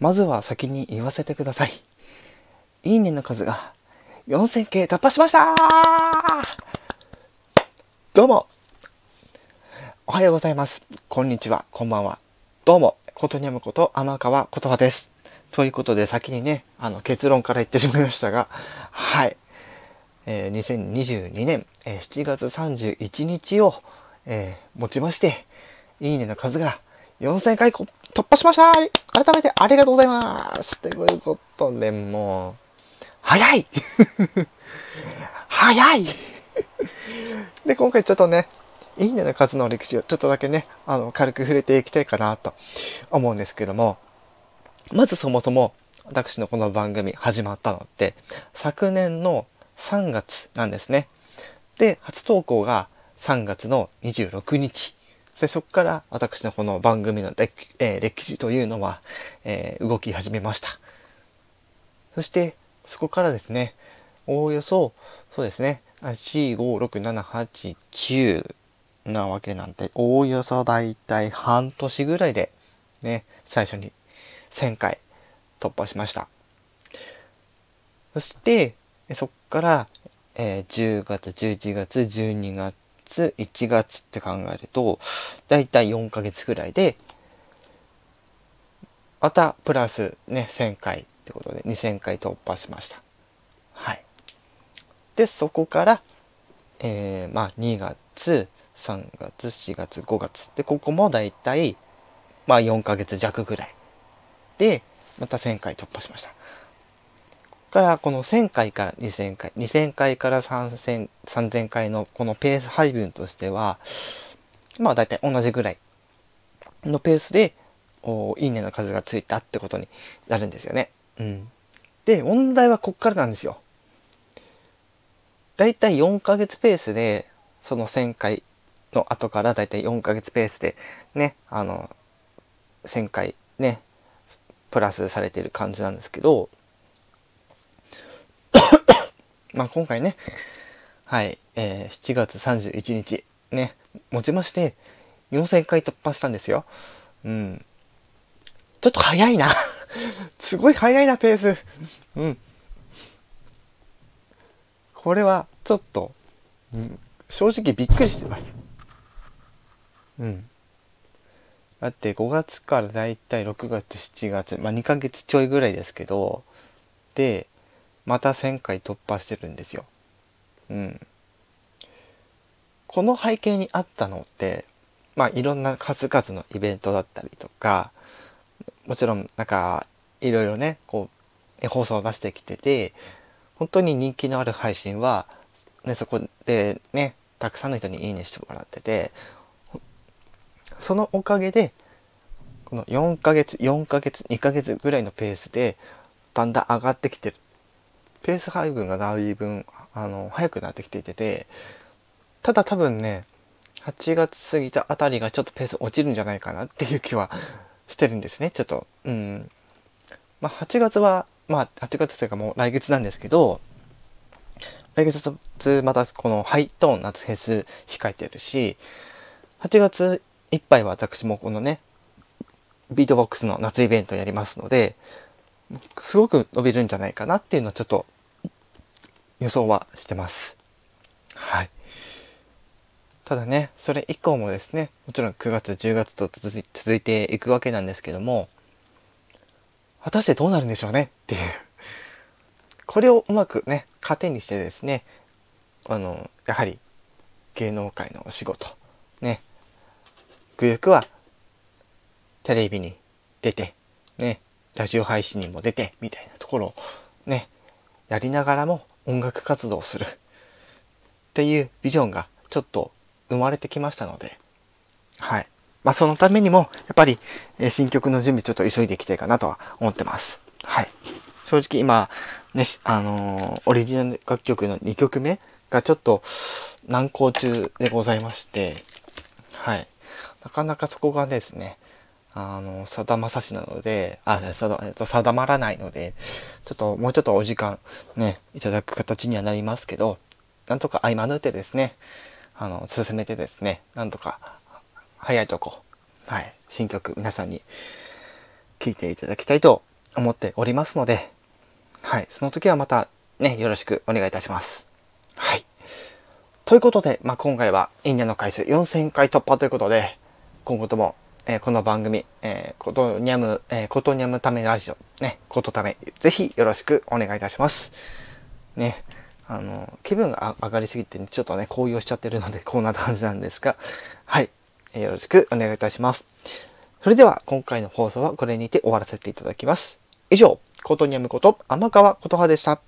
まずは先に言わせてください。いいねの数が4000件突破しましたどうもおはようございます。こんにちは。こんばんは。どうも、ことにゃむこと天川ことはです。ということで先にね、あの結論から言ってしまいましたが、はい。えー、2022年、えー、7月31日を、えー、もちまして、いいねの数が4000回突突破しました改めてありがとうございますということで、もう、早い早いで、今回ちょっとね、いいねの数の歴史をちょっとだけね、あの、軽く触れていきたいかなと思うんですけども、まずそもそも、私のこの番組始まったのって、昨年の3月なんですね。で、初投稿が3月の26日。でそこから私のこの番組の歴,、えー、歴史というのは、えー、動き始めました。そしてそこからですね、おおよそ、そうですね、4、5、6、7、8、9なわけなんで、おおよそだいたい半年ぐらいで、ね、最初に1000回突破しました。そして、そこから、えー、10月、11月、12月、1月って考えると、だいたい4ヶ月ぐらいで、またプラスね、1000回ってことで2000回突破しました。はい。で、そこから、えー、まあ2月、3月、4月、5月。で、ここもだいたい、まあ4ヶ月弱ぐらい。で、また1000回突破しました。からこの1000回から2000回2000回から3000 3000回のこのペース配分としてはまあ大体同じぐらいのペースでおいいねの数がついたってことになるんですよね。うん、で問題はこっからなんですよ。大体4ヶ月ペースでその1000回の後から大体4ヶ月ペースでねあの1000回ねプラスされている感じなんですけどまあ今回ね、はい、えー、7月31日、ね、もちまして、4000回突破したんですよ。うん。ちょっと早いな すごい早いな、ペース。うん。これは、ちょっと、うん、正直びっくりしてます。うん。だって5月からだいたい6月、7月、まあ2ヶ月ちょいぐらいですけど、で、また1000回突破してるんですよ。うん。この背景にあったのって、まあいろんな数々のイベントだったりとか、もちろんなんかいろいろね、こう、放送を出してきてて、本当に人気のある配信は、ね、そこでね、たくさんの人にいいねしてもらってて、そのおかげで、この4ヶ月、4ヶ月、2ヶ月ぐらいのペースで、だんだん上がってきてるペース配分がだいぶあの早くなってきていててただ多分ね8月過ぎたあたりがちょっとペース落ちるんじゃないかなっていう気はしてるんですねちょっと。うん。まあ8月はまあ8月というかもう来月なんですけど来月またこのハイトーン夏フェス控えてるし8月いっぱいは私もこのねビートボックスの夏イベントやりますのですごく伸びるんじゃないかなっていうのはちょっと予想はしてます。はい。ただね、それ以降もですね、もちろん9月、10月と続いていくわけなんですけども、果たしてどうなるんでしょうねっていう。これをうまくね、糧にしてですね、あの、やはり芸能界のお仕事、ね、ぐゆくはテレビに出て、ね、ラジオ配信にも出て、みたいなところをね、やりながらも音楽活動をするっていうビジョンがちょっと生まれてきましたので、はい。まあそのためにも、やっぱり、え新曲の準備ちょっと急いでいきたいかなとは思ってます。はい。正直今、ね、あのー、オリジナル楽曲の2曲目がちょっと難航中でございまして、はい。なかなかそこがですね、あの、定まさしなので、あ、定,、えっと、定まらないので、ちょっともうちょっとお時間ね、いただく形にはなりますけど、なんとか合間縫ってですね、あの、進めてですね、なんとか、早いとこ、はい、新曲皆さんに聞いていただきたいと思っておりますので、はい、その時はまたね、よろしくお願いいたします。はい。ということで、まあ、今回はインディアの回数4000回突破ということで、今後とも、えー、この番組、えー、ことにゃむ、えー、ことにゃむためラジオ、ね、ことため、ぜひよろしくお願いいたします。ね、あの、気分が上がりすぎて、ね、ちょっとね、高揚しちゃってるので、こんな感じなんですが、はい、え、よろしくお願いいたします。それでは、今回の放送はこれにて終わらせていただきます。以上、ことにゃむこと、天川琴葉でした。